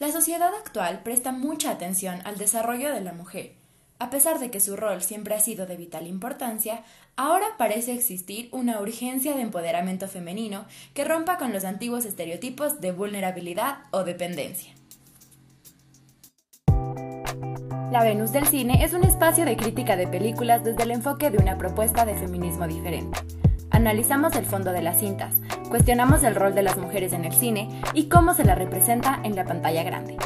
La sociedad actual presta mucha atención al desarrollo de la mujer. A pesar de que su rol siempre ha sido de vital importancia, ahora parece existir una urgencia de empoderamiento femenino que rompa con los antiguos estereotipos de vulnerabilidad o dependencia. La Venus del Cine es un espacio de crítica de películas desde el enfoque de una propuesta de feminismo diferente. Analizamos el fondo de las cintas, cuestionamos el rol de las mujeres en el cine y cómo se la representa en la pantalla grande.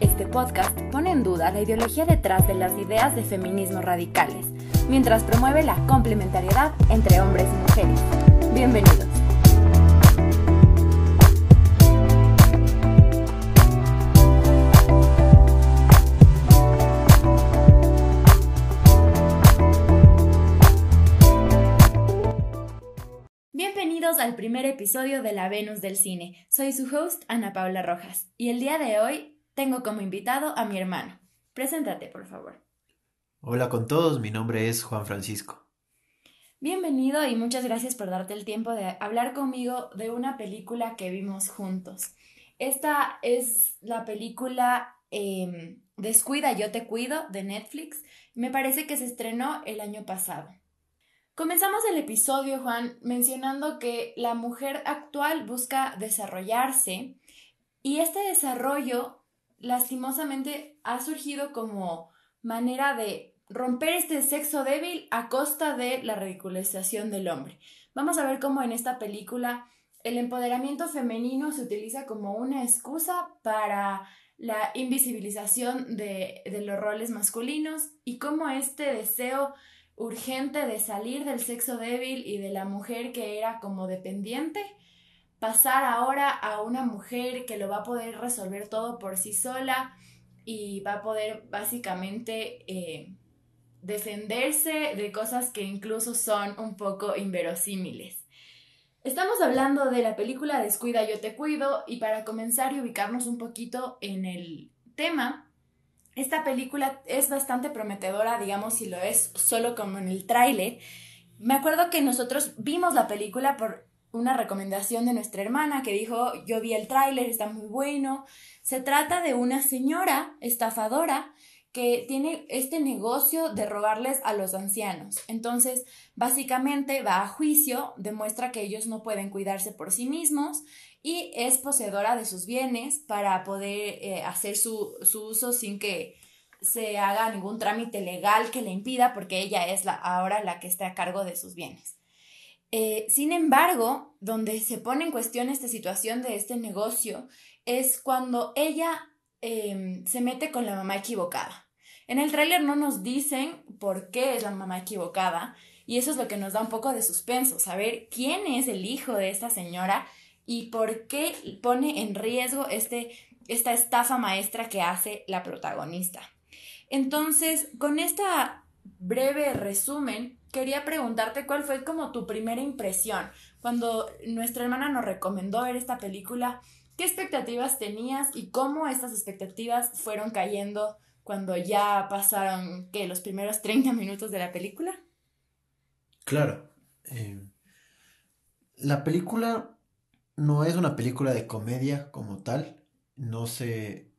Este podcast pone en duda la ideología detrás de las ideas de feminismo radicales, mientras promueve la complementariedad entre hombres y mujeres. Bienvenidos. Al primer episodio de La Venus del Cine. Soy su host, Ana Paula Rojas, y el día de hoy tengo como invitado a mi hermano. Preséntate, por favor. Hola con todos, mi nombre es Juan Francisco. Bienvenido y muchas gracias por darte el tiempo de hablar conmigo de una película que vimos juntos. Esta es la película em, Descuida, yo te cuido de Netflix. Me parece que se estrenó el año pasado. Comenzamos el episodio, Juan, mencionando que la mujer actual busca desarrollarse y este desarrollo lastimosamente ha surgido como manera de romper este sexo débil a costa de la ridiculización del hombre. Vamos a ver cómo en esta película el empoderamiento femenino se utiliza como una excusa para la invisibilización de, de los roles masculinos y cómo este deseo urgente de salir del sexo débil y de la mujer que era como dependiente, pasar ahora a una mujer que lo va a poder resolver todo por sí sola y va a poder básicamente eh, defenderse de cosas que incluso son un poco inverosímiles. Estamos hablando de la película Descuida, yo te cuido y para comenzar y ubicarnos un poquito en el tema, esta película es bastante prometedora, digamos, si lo es solo como en el tráiler. Me acuerdo que nosotros vimos la película por una recomendación de nuestra hermana que dijo, yo vi el tráiler, está muy bueno. Se trata de una señora estafadora que tiene este negocio de robarles a los ancianos. Entonces, básicamente va a juicio, demuestra que ellos no pueden cuidarse por sí mismos y es poseedora de sus bienes para poder eh, hacer su, uso sin que se haga ningún trámite legal que le impida porque ella es la, ahora la que está a cargo de sus bienes. Eh, sin embargo, donde se pone en cuestión esta situación de este negocio es cuando ella em, se mete con la mamá equivocada. En el tráiler no nos dicen por qué es la mamá equivocada y eso es lo que nos da un poco de suspenso, saber quién es el hijo de esta señora y por qué pone en riesgo este, esta estafa maestra que hace la protagonista. Entonces, con esta breve resumen, quería preguntarte cuál fue como tu primera impresión cuando nuestra hermana nos recomendó ver esta película. ¿Qué expectativas tenías y cómo estas expectativas fueron cayendo cuando ya pasaron los primeros 30 minutos de la película? Claro. Eh, la película no es una película de comedia como tal, no se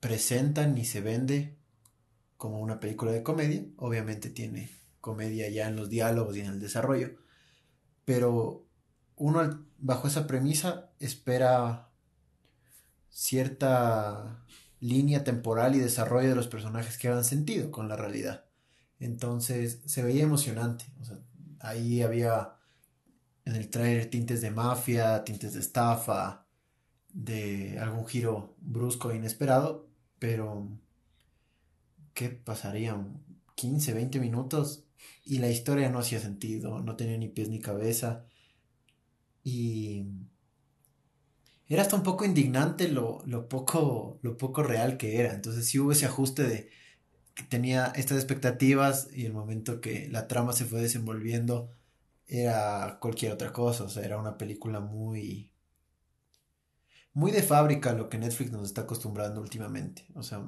presenta ni se vende como una película de comedia, obviamente tiene comedia ya en los diálogos y en el desarrollo, pero uno bajo esa premisa espera cierta línea temporal y desarrollo de los personajes que hagan sentido con la realidad. Entonces se veía emocionante, ahí había en el trailer tintes de mafia, tintes de estafa, de algún giro brusco e inesperado, pero ¿qué pasarían? 15, 20 minutos y la historia no hacía sentido, no tenía ni pies ni cabeza y era hasta un poco indignante lo, lo, poco, lo poco real que era. Entonces sí hubo ese ajuste de que tenía estas expectativas y el momento que la trama se fue desenvolviendo era cualquier otra cosa, o sea, era una película muy muy de fábrica lo que Netflix nos está acostumbrando últimamente, o sea,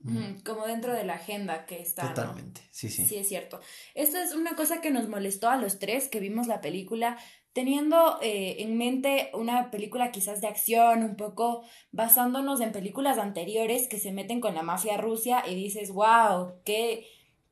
mm. como dentro de la agenda que está. Totalmente, sí, sí. Sí, es cierto. Esta es una cosa que nos molestó a los tres que vimos la película. teniendo eh, en mente una película quizás de acción, un poco basándonos en películas anteriores que se meten con la mafia rusia y dices, wow, qué,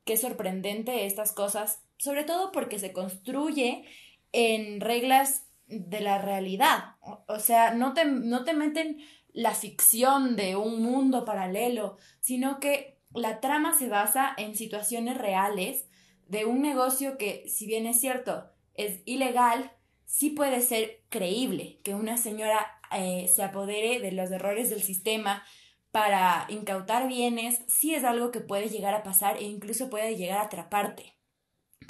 qué sorprendente estas cosas, sobre todo porque se construye en reglas de la realidad, o, sea, no te, no te meten la ficción de un mundo paralelo, sino que la trama se basa en situaciones reales de un negocio que, si bien es cierto, es ilegal, sí puede ser creíble que una señora eh, se apodere de los errores del sistema para incautar bienes, sí es algo que puede llegar a pasar e incluso puede llegar a atraparte.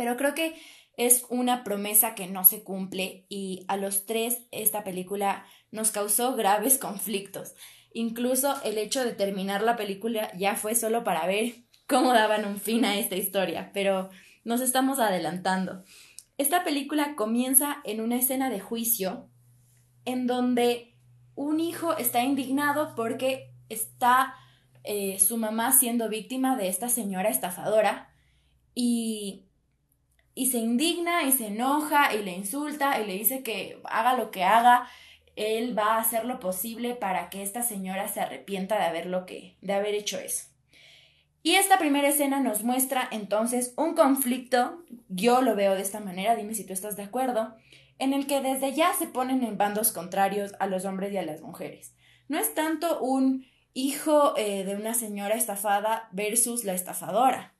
Pero creo que es una promesa que no se cumple y a los tres esta película nos causó graves conflictos. Incluso el hecho de terminar la película ya fue solo para ver cómo daban un fin a esta historia, pero nos estamos adelantando. Esta película comienza en una escena de juicio en donde un hijo está indignado porque está eh, su mamá siendo víctima de esta señora estafadora y, y se indigna y se enoja y le insulta y le dice que haga lo que haga, él va a hacer lo posible para que esta señora se arrepienta de haber, lo que, de haber hecho eso. Y esta primera escena nos muestra entonces un conflicto, yo lo veo de esta manera, dime si tú estás de acuerdo, en el que desde ya se ponen en bandos contrarios a los hombres y a las mujeres. No es tanto un hijo eh, de una señora estafada versus la estafadora,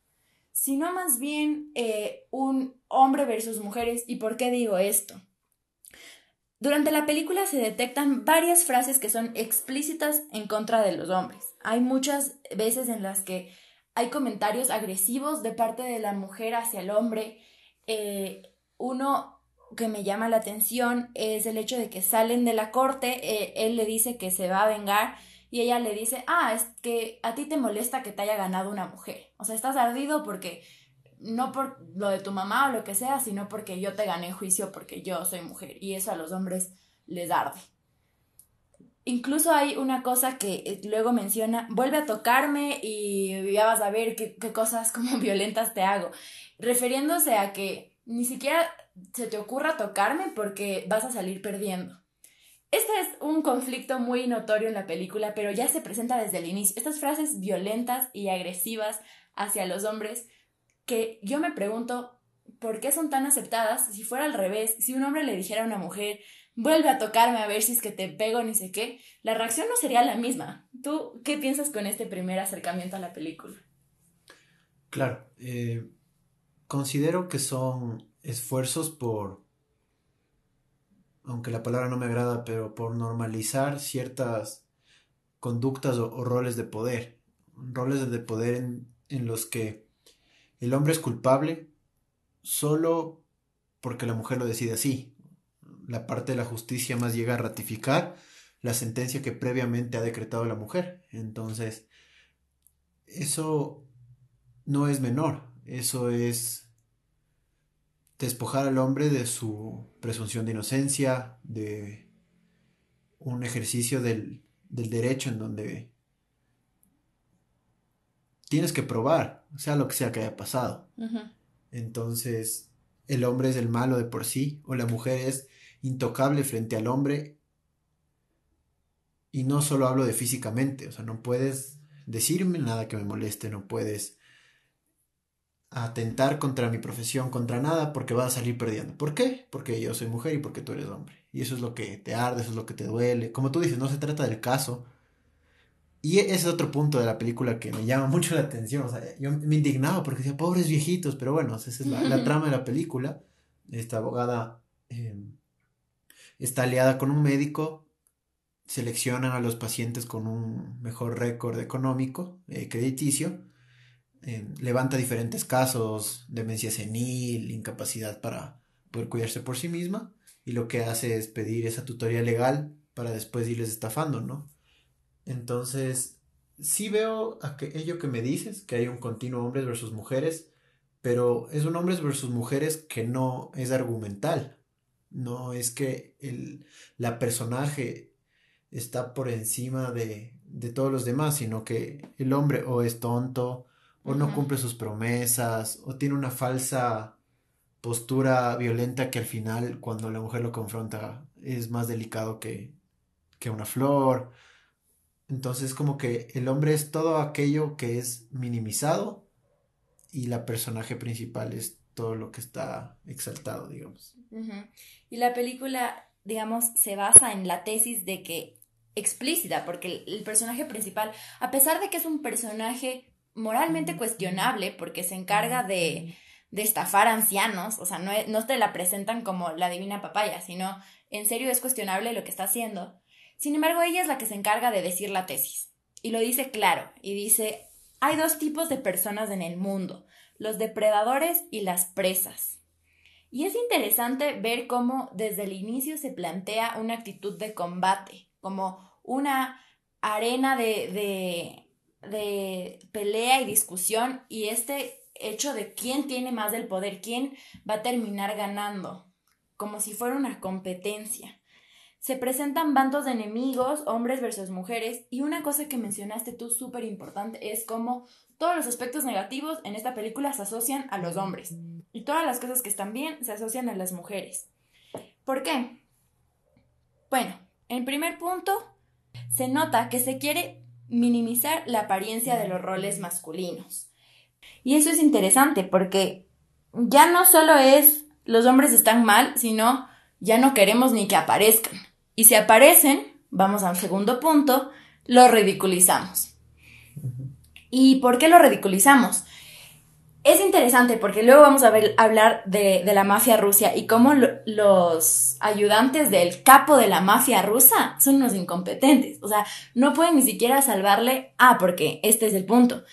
sino más bien eh, un hombre versus mujeres. ¿Y por qué digo esto? Durante la película se detectan varias frases que son explícitas en contra de los hombres. Hay muchas veces en las que hay comentarios agresivos de parte de la mujer hacia el hombre. Eh, uno que me llama la atención es el hecho de que salen de la corte, eh, él le dice que se va a vengar y ella le dice, ah, es que a ti te molesta que te haya ganado una mujer. O sea, estás ardido porque no por lo de tu mamá o lo que sea, sino porque yo te gané juicio porque yo soy mujer y eso a los hombres les arde. Incluso hay una cosa que eh, luego menciona, vuelve a tocarme y ya vas a ver qué, cosas como violentas te hago, refiriéndose a que ni siquiera se te ocurra tocarme porque vas a salir perdiendo. Este es un conflicto muy notorio en la película, pero ya se presenta desde el inicio. Estas frases violentas y agresivas hacia los hombres que yo me pregunto por qué son tan aceptadas si fuera al revés, si un hombre le dijera a una mujer, vuelve a tocarme a ver si es que te pego, ni sé qué, la reacción no sería la misma. ¿Tú qué piensas con este primer acercamiento a la película? Claro, eh, considero que son esfuerzos por, aunque la palabra no me agrada, pero por normalizar ciertas conductas o, roles de poder, roles de poder en, en los que el hombre es culpable solo porque la mujer lo decide así, la parte de la justicia más llega a ratificar la sentencia que previamente ha decretado la mujer. Entonces, eso no es menor, eso es despojar al hombre de su presunción de inocencia, de un ejercicio del, derecho en donde tienes que probar, sea lo que sea que haya pasado. Entonces, el hombre es el malo de por sí, o la mujer es intocable frente al hombre. Y no solo hablo de físicamente, o sea, no puedes decirme nada que me moleste, no puedes atentar contra mi profesión, contra nada, porque vas a salir perdiendo. ¿Por qué? Porque yo soy mujer y porque tú eres hombre. Y eso es lo que te arde, eso es lo que te duele. Como tú dices, no se trata del caso. Y ese es otro punto de la película que me llama mucho la atención. O sea, yo me indignaba porque decía, pobres viejitos, pero bueno, esa es la, trama de la película. Esta abogada em, está aliada con un médico, seleccionan a los pacientes con un mejor récord económico, eh, crediticio, eh, levanta diferentes casos, demencia senil, incapacidad para poder cuidarse por sí misma, y lo que hace es pedir esa tutoría legal para después irles estafando, ¿no? Entonces, sí veo aquello que me dices, que hay un continuo hombres versus mujeres, pero es un hombres versus mujeres que no es argumental. No es que el, la personaje está por encima de, de todos los demás, sino que el hombre o es tonto, o no cumple sus promesas, o tiene una falsa postura violenta que al final cuando la mujer lo confronta es más delicado que, que una flor. Entonces como que el hombre es todo aquello que es minimizado y la personaje principal es todo lo que está exaltado, digamos. Y la película, digamos, se basa en la tesis de que explícita, porque el, personaje principal, a pesar de que es un personaje moralmente cuestionable, porque se encarga de, de estafar ancianos, o sea, no, no te la presentan como la divina papaya, sino en serio es cuestionable lo que está haciendo. Sin embargo, ella es la que se encarga de decir la tesis. Y lo dice claro, y dice, hay dos tipos de personas en el mundo, los depredadores y las presas. Y es interesante ver cómo desde el inicio se plantea una actitud de combate, como una arena de, de, pelea y discusión y este hecho de quién tiene más del poder, quién va a terminar ganando, como si fuera una competencia. Se presentan bandos de enemigos, hombres versus mujeres, y una cosa que mencionaste tú súper importante es cómo todos los aspectos negativos en esta película se asocian a los hombres, y todas las cosas que están bien se asocian a las mujeres. ¿Por qué? Bueno, en primer punto, se nota que se quiere minimizar la apariencia de los roles masculinos. Y eso es interesante porque ya no solo es los hombres están mal, sino ya no queremos ni que aparezcan. Y si aparecen, vamos a un segundo punto, lo ridiculizamos. ¿Y por qué lo ridiculizamos? Es interesante porque luego vamos a hablar de, la mafia rusa y cómo los ayudantes del capo de la mafia rusa son unos incompetentes. O sea, no pueden ni siquiera salvarle. Ah, porque este es el punto.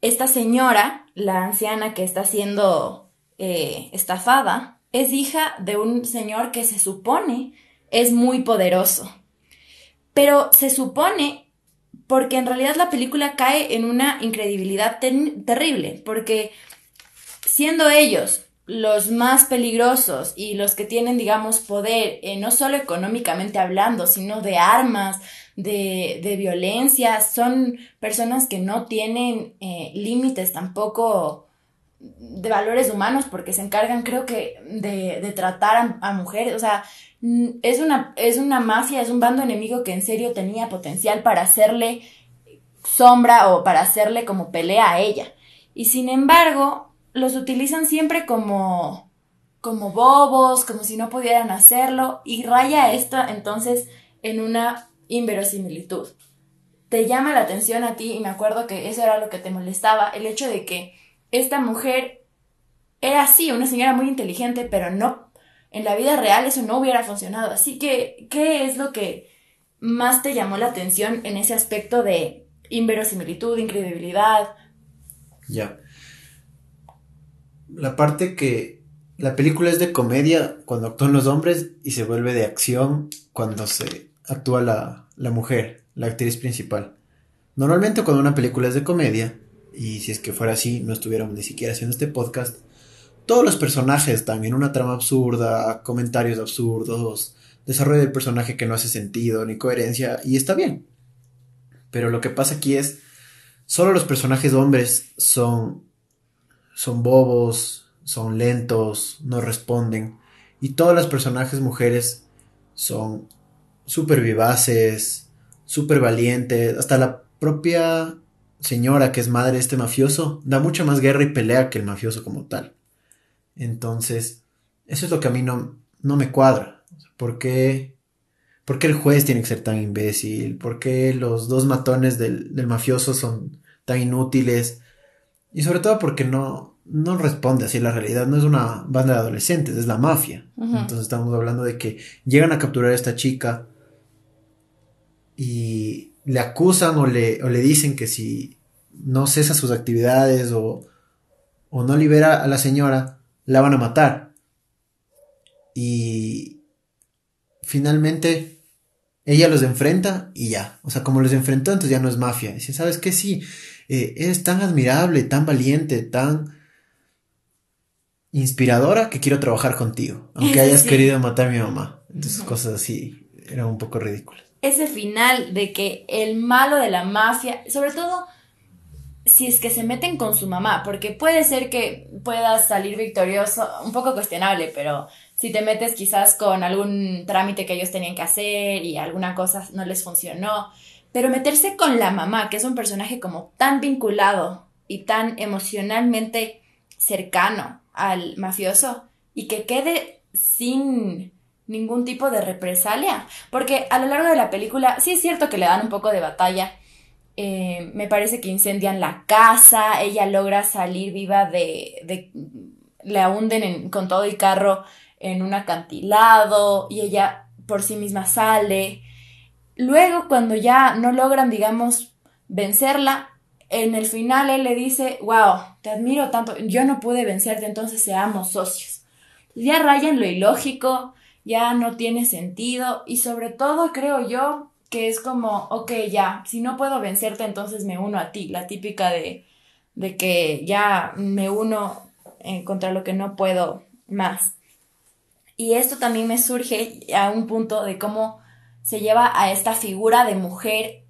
Esta señora, la anciana que está siendo eh, estafada, es hija de un señor que se supone es muy poderoso. Pero se supone porque en realidad la película cae en una incredibilidad terrible, porque siendo ellos los más peligrosos y los que tienen, digamos, poder, eh, no solo económicamente hablando, sino de armas, de, violencia, son personas que no tienen eh, límites tampoco de valores humanos porque se encargan creo que de, de tratar a, a, mujeres, o sea, es una, es una mafia, es un bando enemigo que en serio tenía potencial para hacerle sombra o para hacerle como pelea a ella. Y sin embargo, los utilizan siempre como como bobos, como si no pudieran hacerlo, y raya esto entonces en una inverosimilitud. Te llama la atención a ti, y me acuerdo que eso era lo que te molestaba, el hecho de que esta mujer era así, una señora muy inteligente, pero no en la vida real eso no hubiera funcionado. Así que, ¿qué es lo que más te llamó la atención en ese aspecto de inverosimilitud, incredibilidad? Ya. La parte que la película es de comedia cuando actúan los hombres y se vuelve de acción cuando se actúa la, la mujer, la actriz principal. Normalmente cuando una película es de comedia, y si es que fuera así, no estuviéramos ni siquiera haciendo este podcast, todos los personajes también, una trama absurda, comentarios absurdos, desarrollo del personaje que no hace sentido ni coherencia, y está bien. Pero lo que pasa aquí es, solo los personajes hombres son, son bobos, son lentos, no responden, y todos los personajes mujeres son súper vivaces, súper valientes, hasta la propia señora que es madre de este mafioso da mucha más guerra y pelea que el mafioso como tal. Entonces, eso es lo que a mí no, no me cuadra. ¿Por qué, ¿Por qué el juez tiene que ser tan imbécil? ¿Por qué los dos matones del, del mafioso son tan inútiles? Y sobre todo porque no, no responde así la realidad. No es una banda de adolescentes, es la mafia. Entonces estamos hablando de que llegan a capturar a esta chica y le acusan o le, o le dicen que si no cesa sus actividades o, o no libera a la señora, la van a matar. Y finalmente ella los enfrenta y ya. O sea, como los enfrentó, entonces ya no es mafia. Dice, ¿sabes qué? Sí, eh, es tan admirable, tan valiente, tan inspiradora que quiero trabajar contigo. Aunque hayas querido matar a mi mamá. Entonces, cosas así eran un poco ridículas. Ese final de que el malo de la mafia, sobre todo si es que se meten con su mamá, porque puede ser que puedas salir victorioso, un poco cuestionable, pero si te metes quizás con algún trámite que ellos tenían que hacer y alguna cosa no les funcionó, pero meterse con la mamá, que es un personaje como tan vinculado y tan emocionalmente cercano al mafioso y que quede sin ningún tipo de represalia, porque a lo largo de la película sí es cierto que le dan un poco de batalla, eh, me parece que incendian la casa, ella logra salir viva de, de la hunden con todo y carro en un acantilado y ella por sí misma sale. Luego, cuando ya no logran, digamos, vencerla, en el final él le dice, wow, te admiro tanto, yo no pude vencerte, entonces seamos socios. Ya rayan lo ilógico, ya no tiene sentido y sobre todo creo yo que es como, ok, ya, si no puedo vencerte, entonces me uno a ti, la típica de, de que ya me uno eh, contra lo que no puedo más. Y esto también me surge a un punto de cómo se lleva a esta figura de mujer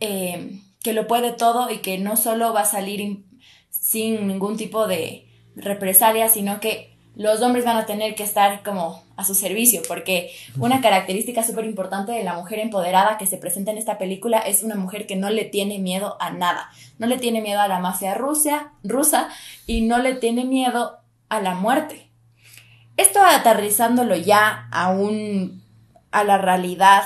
eh, que lo puede todo y que no solo va a salir sin ningún tipo de represalia, sino que los hombres van a tener que estar como a su servicio, porque una característica súper importante de la mujer empoderada que se presenta en esta película es una mujer que no le tiene miedo a nada, no le tiene miedo a la mafia rusa, rusa y no le tiene miedo a la muerte. Esto aterrizándolo ya a un a la realidad,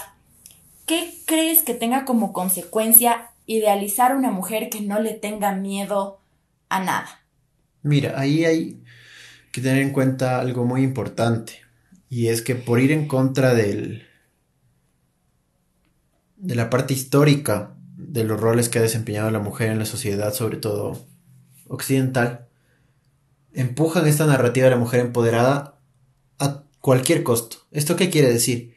¿qué crees que tenga como consecuencia idealizar una mujer que no le tenga miedo a nada? Mira, ahí hay que tener en cuenta algo muy importante. Y es que por ir en contra del. de la parte histórica de los roles que ha desempeñado la mujer en la sociedad, sobre todo occidental, empujan esta narrativa de la mujer empoderada a cualquier costo. ¿Esto qué quiere decir?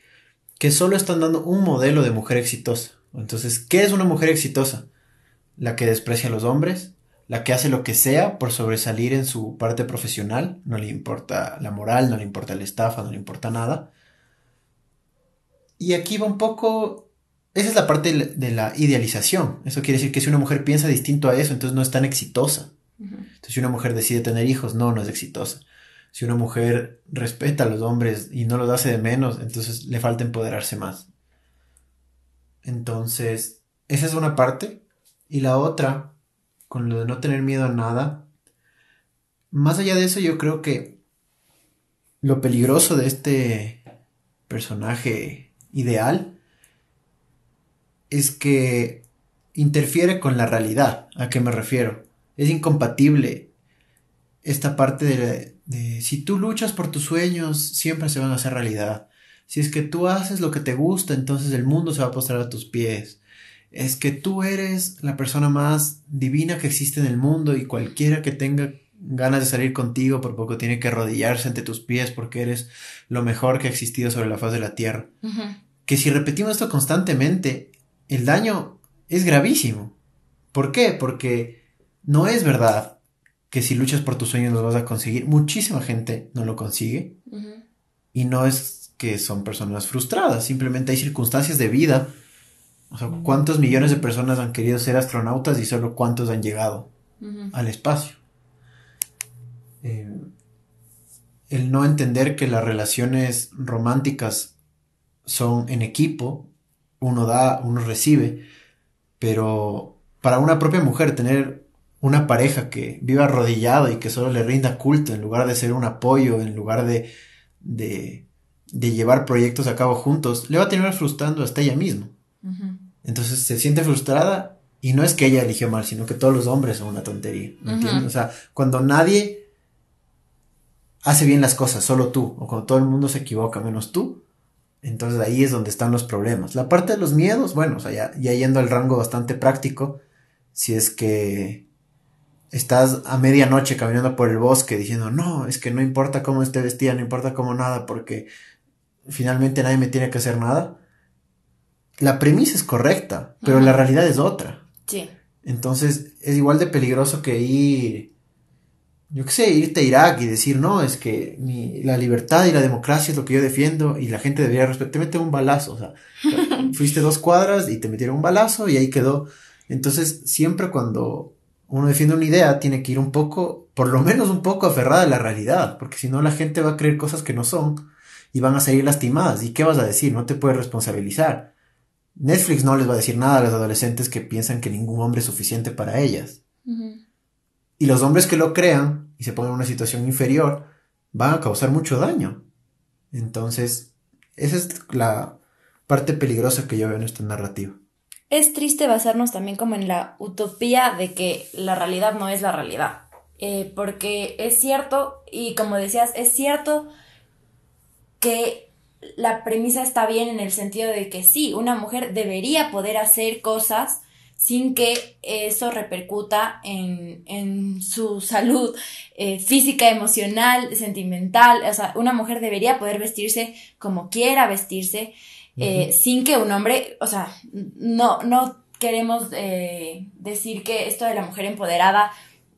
Que solo están dando un modelo de mujer exitosa. Entonces, ¿qué es una mujer exitosa? La que desprecia a los hombres, la que hace lo que sea por sobresalir en su parte profesional, no le importa la moral, no le importa la estafa, no le importa nada. Y aquí va un poco, esa es la parte de la idealización. Eso quiere decir que si una mujer piensa distinto a eso, entonces no es tan exitosa. Entonces si una mujer decide tener hijos, no, no es exitosa. Si una mujer respeta a los hombres y no los hace de menos, entonces le falta empoderarse más. Entonces, esa es una parte. Y la otra con lo de no tener miedo a nada. Más allá de eso, yo creo que lo peligroso de este personaje ideal es que interfiere con la realidad. ¿A qué me refiero? Es incompatible esta parte de, si tú luchas por tus sueños, siempre se van a hacer realidad. Si es que tú haces lo que te gusta, entonces el mundo se va a postrar a tus pies es que tú eres la persona más divina que existe en el mundo y cualquiera que tenga ganas de salir contigo por poco tiene que arrodillarse ante tus pies porque eres lo mejor que ha existido sobre la faz de la tierra. Que si repetimos esto constantemente, el daño es gravísimo. ¿Por qué? Porque no es verdad que si luchas por tus sueños los vas a conseguir. Muchísima gente no lo consigue. Y no es que son personas frustradas, simplemente hay circunstancias de vida o sea, ¿cuántos millones de personas han querido ser astronautas y solo cuántos han llegado al espacio? Eh, el no entender que las relaciones románticas son en equipo, uno da, uno recibe, pero para una propia mujer tener una pareja que viva arrodillado y que solo le rinda culto en lugar de ser un apoyo, en lugar de, de, de llevar proyectos a cabo juntos, le va a tener frustrando hasta ella misma. Entonces se siente frustrada y no es que ella eligió mal, sino que todos los hombres son una tontería. ¿Me entiendes? O sea, cuando nadie hace bien las cosas, solo tú, o cuando todo el mundo se equivoca menos tú, entonces ahí es donde están los problemas. La parte de los miedos, bueno, o sea, ya, ya yendo al rango bastante práctico, si es que estás a medianoche caminando por el bosque diciendo, no, es que no importa cómo esté vestida, no importa cómo nada, porque finalmente nadie me tiene que hacer nada la premisa es correcta, pero la realidad es otra. Sí. Entonces es igual de peligroso que ir, yo qué sé, irte a Irak y decir, no, es que la libertad y la democracia es lo que yo defiendo y la gente debería respetar. Te meten un balazo, o sea, fuiste dos cuadras y te metieron un balazo y ahí quedó. Entonces siempre cuando uno defiende una idea, tiene que ir un poco, por lo menos un poco aferrada a la realidad, porque si no la gente va a creer cosas que no son y van a salir lastimadas. ¿Y qué vas a decir? No te puedes responsabilizar. Netflix no les va a decir nada a los adolescentes que piensan que ningún hombre es suficiente para ellas. Y los hombres que lo crean y se pongan en una situación inferior van a causar mucho daño. Entonces, esa es la parte peligrosa que yo veo en esta narrativa. Es triste basarnos también como en la utopía de que la realidad no es la realidad. Eh, porque es cierto, y como decías, es cierto que la premisa está bien en el sentido de que sí, una mujer debería poder hacer cosas sin que eso repercuta en, su salud eh, física, emocional, sentimental. O sea, una mujer debería poder vestirse como quiera vestirse, eh, sin que un hombre, o sea, no, no queremos eh, decir que esto de la mujer empoderada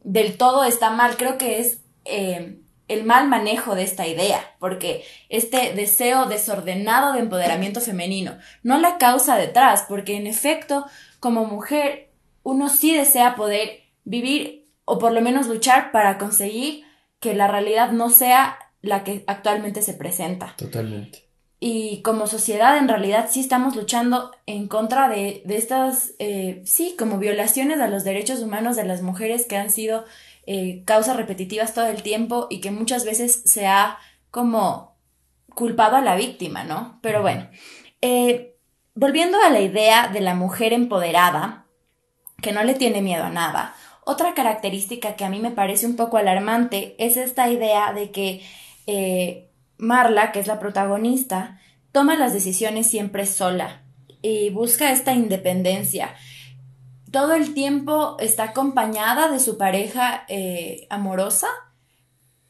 del todo está mal, creo que es eh, el mal manejo de esta idea, porque este deseo desordenado de empoderamiento femenino, no la causa detrás, porque en efecto, como mujer, uno sí desea poder vivir o por lo menos luchar para conseguir que la realidad no sea la que actualmente se presenta. Totalmente y como sociedad en realidad sí estamos luchando en contra de, estas, eh, sí, como violaciones a los derechos humanos de las mujeres que han sido eh, causas repetitivas todo el tiempo y que muchas veces se ha como culpado a la víctima, ¿no? Pero bueno, eh, volviendo a la idea de la mujer empoderada, que no le tiene miedo a nada, otra característica que a mí me parece un poco alarmante es esta idea de que Marla, que es la protagonista, toma las decisiones siempre sola y busca esta independencia. Todo el tiempo está acompañada de su pareja eh, amorosa,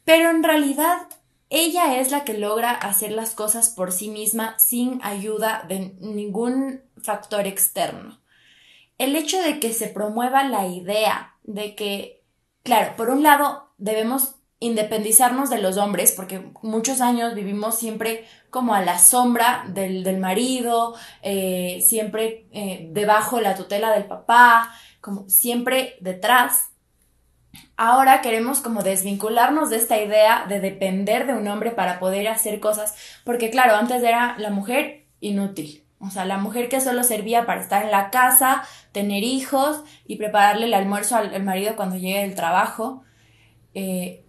pero en realidad ella es la que logra hacer las cosas por sí misma sin ayuda de ningún factor externo. El hecho de que se promueva la idea de que, claro, por un lado debemos independizarnos de los hombres, porque muchos años vivimos siempre como a la sombra del, marido, eh, siempre eh, debajo de la tutela del papá, como siempre detrás. Ahora queremos como desvincularnos de esta idea de depender de un hombre para poder hacer cosas, porque claro, antes era la mujer inútil, o sea, la mujer que solo servía para estar en la casa, tener hijos y prepararle el almuerzo al, marido cuando llegue del trabajo. Eh,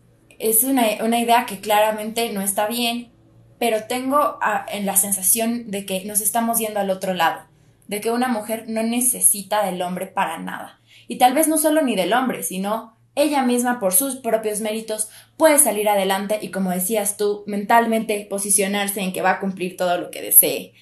es una, idea que claramente no está bien, pero tengo ah, en la sensación de que nos estamos yendo al otro lado, de que una mujer no necesita del hombre para nada. Y tal vez no solo ni del hombre, sino ella misma por sus propios méritos puede salir adelante y como decías tú, mentalmente posicionarse en que va a cumplir todo lo que desee.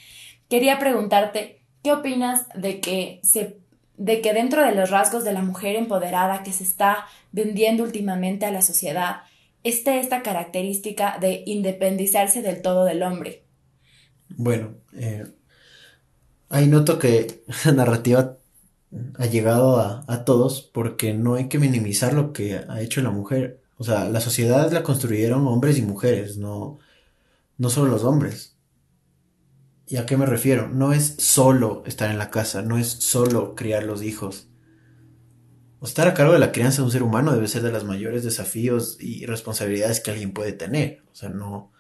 Quería preguntarte, ¿qué opinas de que se de que dentro de los rasgos de la mujer empoderada que se está vendiendo últimamente a la sociedad esté esta característica de independizarse del todo del hombre. Bueno, eh, ahí noto que la narrativa ha llegado a, todos porque no hay que minimizar lo que ha hecho la mujer. O sea, la sociedad la construyeron hombres y mujeres, no, no solo los hombres. ¿Y a qué me refiero? No es solo estar en la casa, no es solo criar los hijos estar a cargo de la crianza de un ser humano debe ser de los mayores desafíos y responsabilidades que alguien puede tener. O sea, no.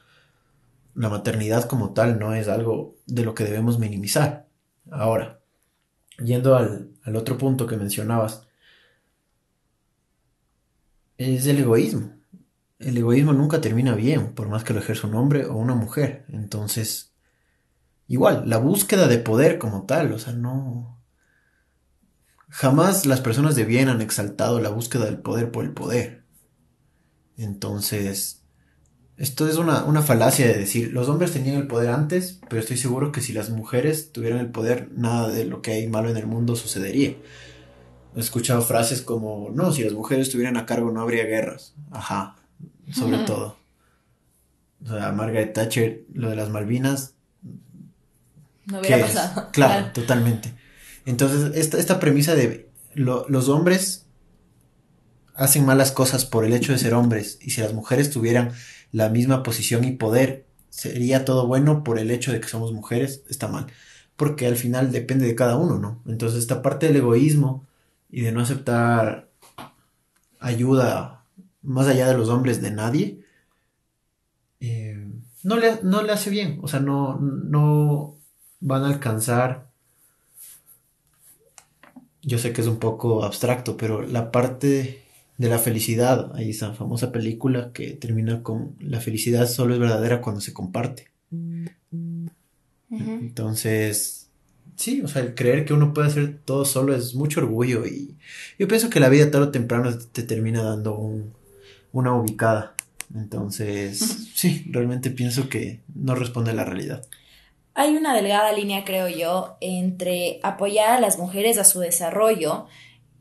La maternidad como tal no es algo de lo que debemos minimizar. Ahora, yendo al, al otro punto que mencionabas, es el egoísmo. El egoísmo nunca termina bien, por más que lo ejerza un hombre o una mujer. Entonces, igual, la búsqueda de poder como tal, o sea, no, Jamás las personas de bien han exaltado la búsqueda del poder por el poder. Entonces, esto es una, falacia de decir, los hombres tenían el poder antes, pero estoy seguro que si las mujeres tuvieran el poder, nada de lo que hay malo en el mundo sucedería. He escuchado frases como, no, si las mujeres estuvieran a cargo no habría guerras. Ajá, sobre todo. O sea, Margaret Thatcher, lo de las Malvinas. No hubiera pasado. claro, totalmente. Entonces, esta, premisa de los hombres hacen malas cosas por el hecho de ser hombres y si las mujeres tuvieran la misma posición y poder, sería todo bueno por el hecho de que somos mujeres, está mal. Porque al final depende de cada uno, ¿no? Entonces, esta parte del egoísmo y de no aceptar ayuda más allá de los hombres de nadie, eh, no, le, no le hace bien. O sea, no, no van a alcanzar. Yo sé que es un poco abstracto, pero la parte de la felicidad, hay esa famosa película que termina con la felicidad solo es verdadera cuando se comparte. Entonces, sí, o sea, el creer que uno puede hacer todo solo es mucho orgullo y yo pienso que la vida tarde o temprano te termina dando una ubicada. Entonces, sí, realmente pienso que no responde a la realidad. Hay una delgada línea, creo yo, entre apoyar a las mujeres a su desarrollo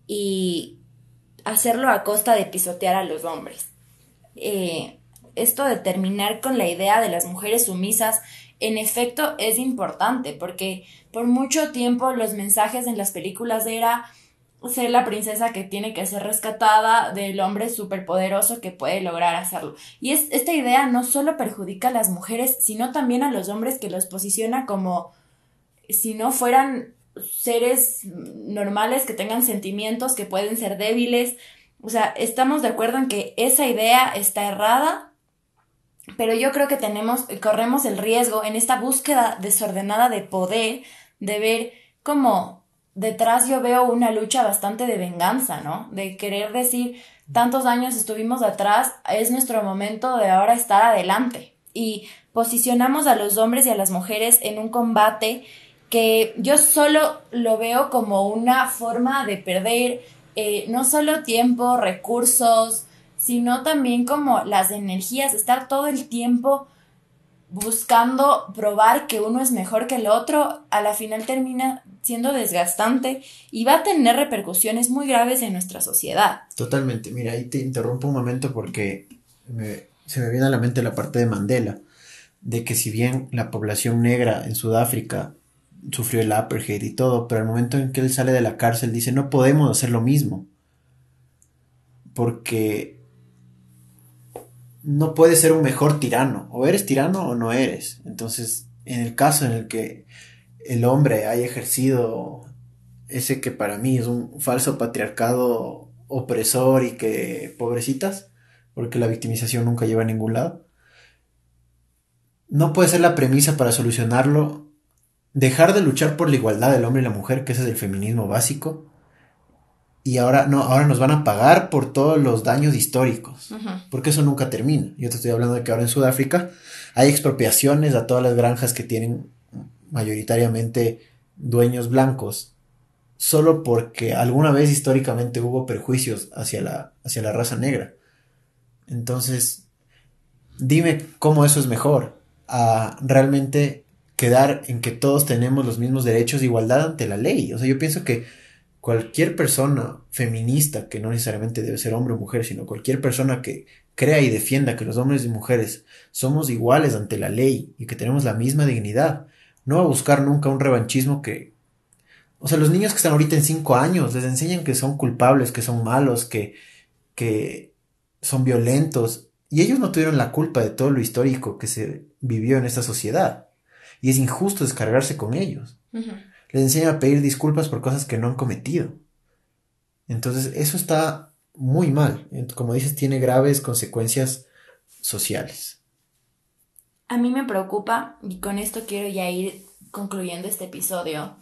y hacerlo a costa de pisotear a los hombres. Eh, esto de terminar con la idea de las mujeres sumisas, en efecto, es importante porque por mucho tiempo los mensajes en las películas era ser la princesa que tiene que ser rescatada del hombre superpoderoso que puede lograr hacerlo. Y es, esta idea no solo perjudica a las mujeres, sino también a los hombres que los posiciona como si no fueran seres normales que tengan sentimientos, que pueden ser débiles. O sea, estamos de acuerdo en que esa idea está errada, pero yo creo que tenemos, corremos el riesgo en esta búsqueda desordenada de poder, de ver cómo detrás yo veo una lucha bastante de venganza, ¿no? De querer decir, tantos años estuvimos atrás, es nuestro momento de ahora estar adelante. Y posicionamos a los hombres y a las mujeres en un combate que yo solo lo veo como una forma de perder eh, no solo tiempo, recursos, sino también como las energías, estar todo el tiempo buscando probar que uno es mejor que el otro, a la final termina siendo desgastante y va a tener repercusiones muy graves en nuestra sociedad. Totalmente, mira, ahí te interrumpo un momento porque se me viene a la mente la parte de Mandela, de que si bien la población negra en Sudáfrica sufrió el apartheid y todo, pero al momento en que él sale de la cárcel dice, no podemos hacer lo mismo, porque no puedes ser un mejor tirano, o eres tirano o no eres. Entonces, en el caso en el que el hombre haya ejercido ese que para mí es un falso patriarcado opresor y que pobrecitas, porque la victimización nunca lleva a ningún lado, no puede ser la premisa para solucionarlo dejar de luchar por la igualdad del hombre y la mujer, que ese es el feminismo básico, y ahora no, ahora nos van a pagar por todos los daños históricos, porque eso nunca termina. Yo te estoy hablando de que ahora en Sudáfrica hay expropiaciones a todas las granjas que tienen mayoritariamente dueños blancos, solo porque alguna vez históricamente hubo perjuicios hacia la, hacia la raza negra. Entonces, dime cómo eso es mejor a realmente quedar en que todos tenemos los mismos derechos de igualdad ante la ley. O sea, yo pienso que cualquier persona feminista, que no necesariamente debe ser hombre o mujer, sino cualquier persona que crea y defienda que los hombres y mujeres somos iguales ante la ley y que tenemos la misma dignidad, no va a buscar nunca un revanchismo que... O sea, los niños que están ahorita en cinco años les enseñan que son culpables, que son malos, que, que son violentos, y ellos no tuvieron la culpa de todo lo histórico que se vivió en esta sociedad. Y es injusto descargarse con ellos les enseña a pedir disculpas por cosas que no han cometido. Entonces, eso está muy mal. Como dices, tiene graves consecuencias sociales. A mí me preocupa, y con esto quiero ya ir concluyendo este episodio,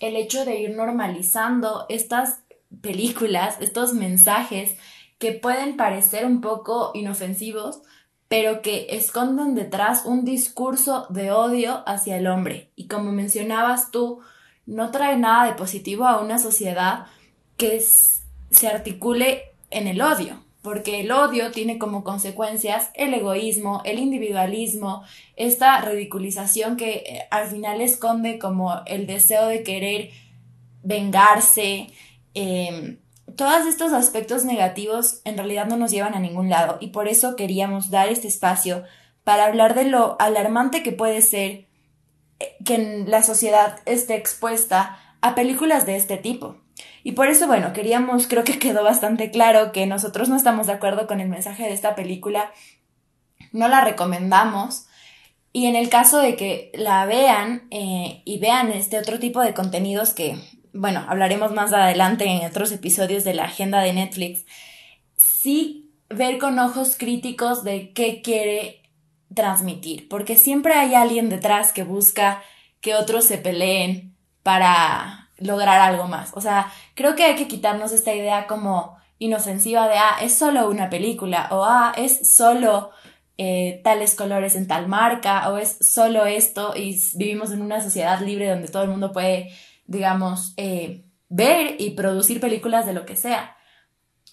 el hecho de ir normalizando estas películas, estos mensajes que pueden parecer un poco inofensivos, pero que esconden detrás un discurso de odio hacia el hombre. Y como mencionabas tú, no trae nada de positivo a una sociedad que se articule en el odio, porque el odio tiene como consecuencias el egoísmo, el individualismo, esta ridiculización que eh, al final esconde como el deseo de querer vengarse. Em, todos estos aspectos negativos en realidad no nos llevan a ningún lado y por eso queríamos dar este espacio para hablar de lo alarmante que puede ser que la sociedad esté expuesta a películas de este tipo. Y por eso, bueno, queríamos, creo que quedó bastante claro que nosotros no estamos de acuerdo con el mensaje de esta película, no la recomendamos. Y en el caso de que la vean eh, y vean este otro tipo de contenidos que, bueno, hablaremos más adelante en otros episodios de la agenda de Netflix, sí ver con ojos críticos de qué quiere transmitir, porque siempre hay alguien detrás que busca que otros se peleen para lograr algo más. O sea, creo que hay que quitarnos esta idea como inofensiva de, ah, es solo una película, o ah, es solo eh, tales colores en tal marca, o es solo esto, y vivimos en una sociedad libre donde todo el mundo puede, digamos, eh, ver y producir películas de lo que sea.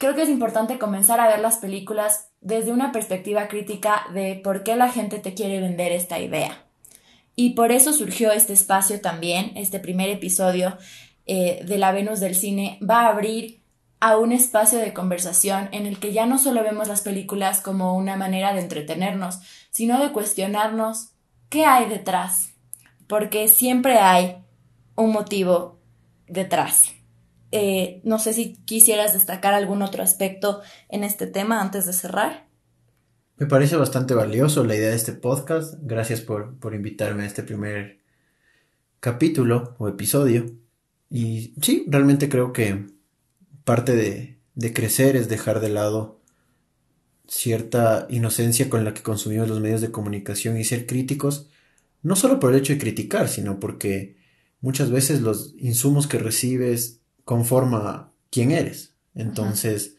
Creo que es importante comenzar a ver las películas desde una perspectiva crítica de por qué la gente te quiere vender esta idea. Y por eso surgió este espacio también, este primer episodio eh, de la Venus del Cine va a abrir a un espacio de conversación en el que ya no solo vemos las películas como una manera de entretenernos, sino de cuestionarnos qué hay detrás, porque siempre hay un motivo detrás. Eh, no sé si quisieras destacar algún otro aspecto en este tema antes de cerrar. Me parece bastante valioso la idea de este podcast. Gracias por, por invitarme a este primer capítulo o episodio. Y sí, realmente creo que parte de, de crecer es dejar de lado cierta inocencia con la que consumimos los medios de comunicación y ser críticos, no solo por el hecho de criticar, sino porque muchas veces los insumos que recibes conforma quién eres. Entonces,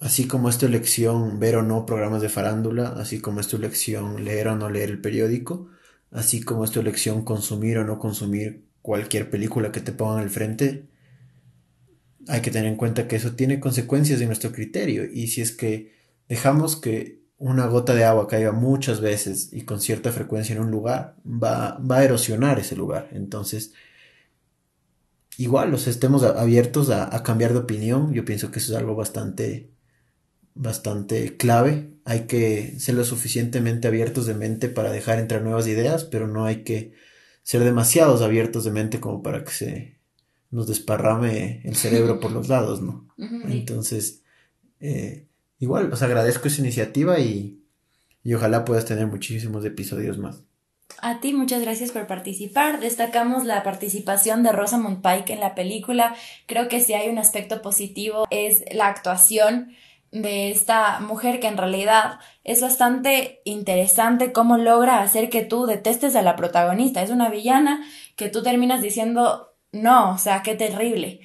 así como es tu elección ver o no programas de farándula, así como es tu elección leer o no leer el periódico, así como es tu elección consumir o no consumir cualquier película que te pongan al frente, hay que tener en cuenta que eso tiene consecuencias en nuestro criterio y si es que dejamos que una gota de agua caiga muchas veces y con cierta frecuencia en un lugar, va, va a erosionar ese lugar. Entonces, igual, los estemos abiertos a, a, cambiar de opinión. Yo pienso que eso es algo bastante, bastante clave. Hay que ser lo suficientemente abiertos de mente para dejar entrar nuevas ideas, pero no hay que ser demasiados abiertos de mente como para que se nos desparrame el cerebro por los lados, ¿no? Entonces, eh, igual, os agradezco esa iniciativa y, y ojalá puedas tener muchísimos episodios más. A ti, muchas gracias por participar. Destacamos la participación de Rosamund Pike en la película. Creo que si hay un aspecto positivo es la actuación de esta mujer que en realidad es bastante interesante cómo logra hacer que tú detestes a la protagonista. Es una villana que tú terminas diciendo no, o sea, qué terrible.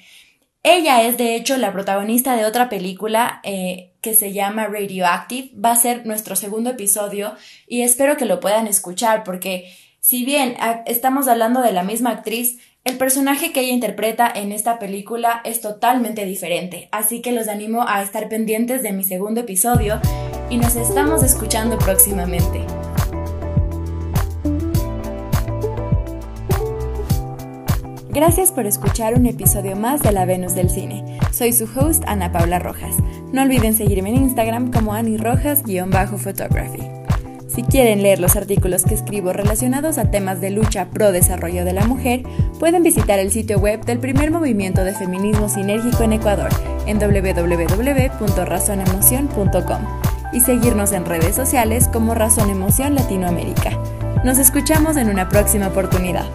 Ella es de hecho la protagonista de otra película eh, que se llama Radioactive. Va a ser nuestro segundo episodio y espero que lo puedan escuchar porque si bien estamos hablando de la misma actriz, el personaje que ella interpreta en esta película es totalmente diferente. Así que los animo a estar pendientes de mi segundo episodio y nos estamos escuchando próximamente. Gracias por escuchar un episodio más de La Venus del Cine. Soy su host Ana Paula Rojas. No olviden seguirme en Instagram como Ani Rojas-photography. Si quieren leer los artículos que escribo relacionados a temas de lucha pro desarrollo de la mujer, pueden visitar el sitio web del primer movimiento de feminismo sinérgico en Ecuador en www.razonemoción.com y seguirnos en redes sociales como Razón Emoción Latinoamérica. Nos escuchamos en una próxima oportunidad.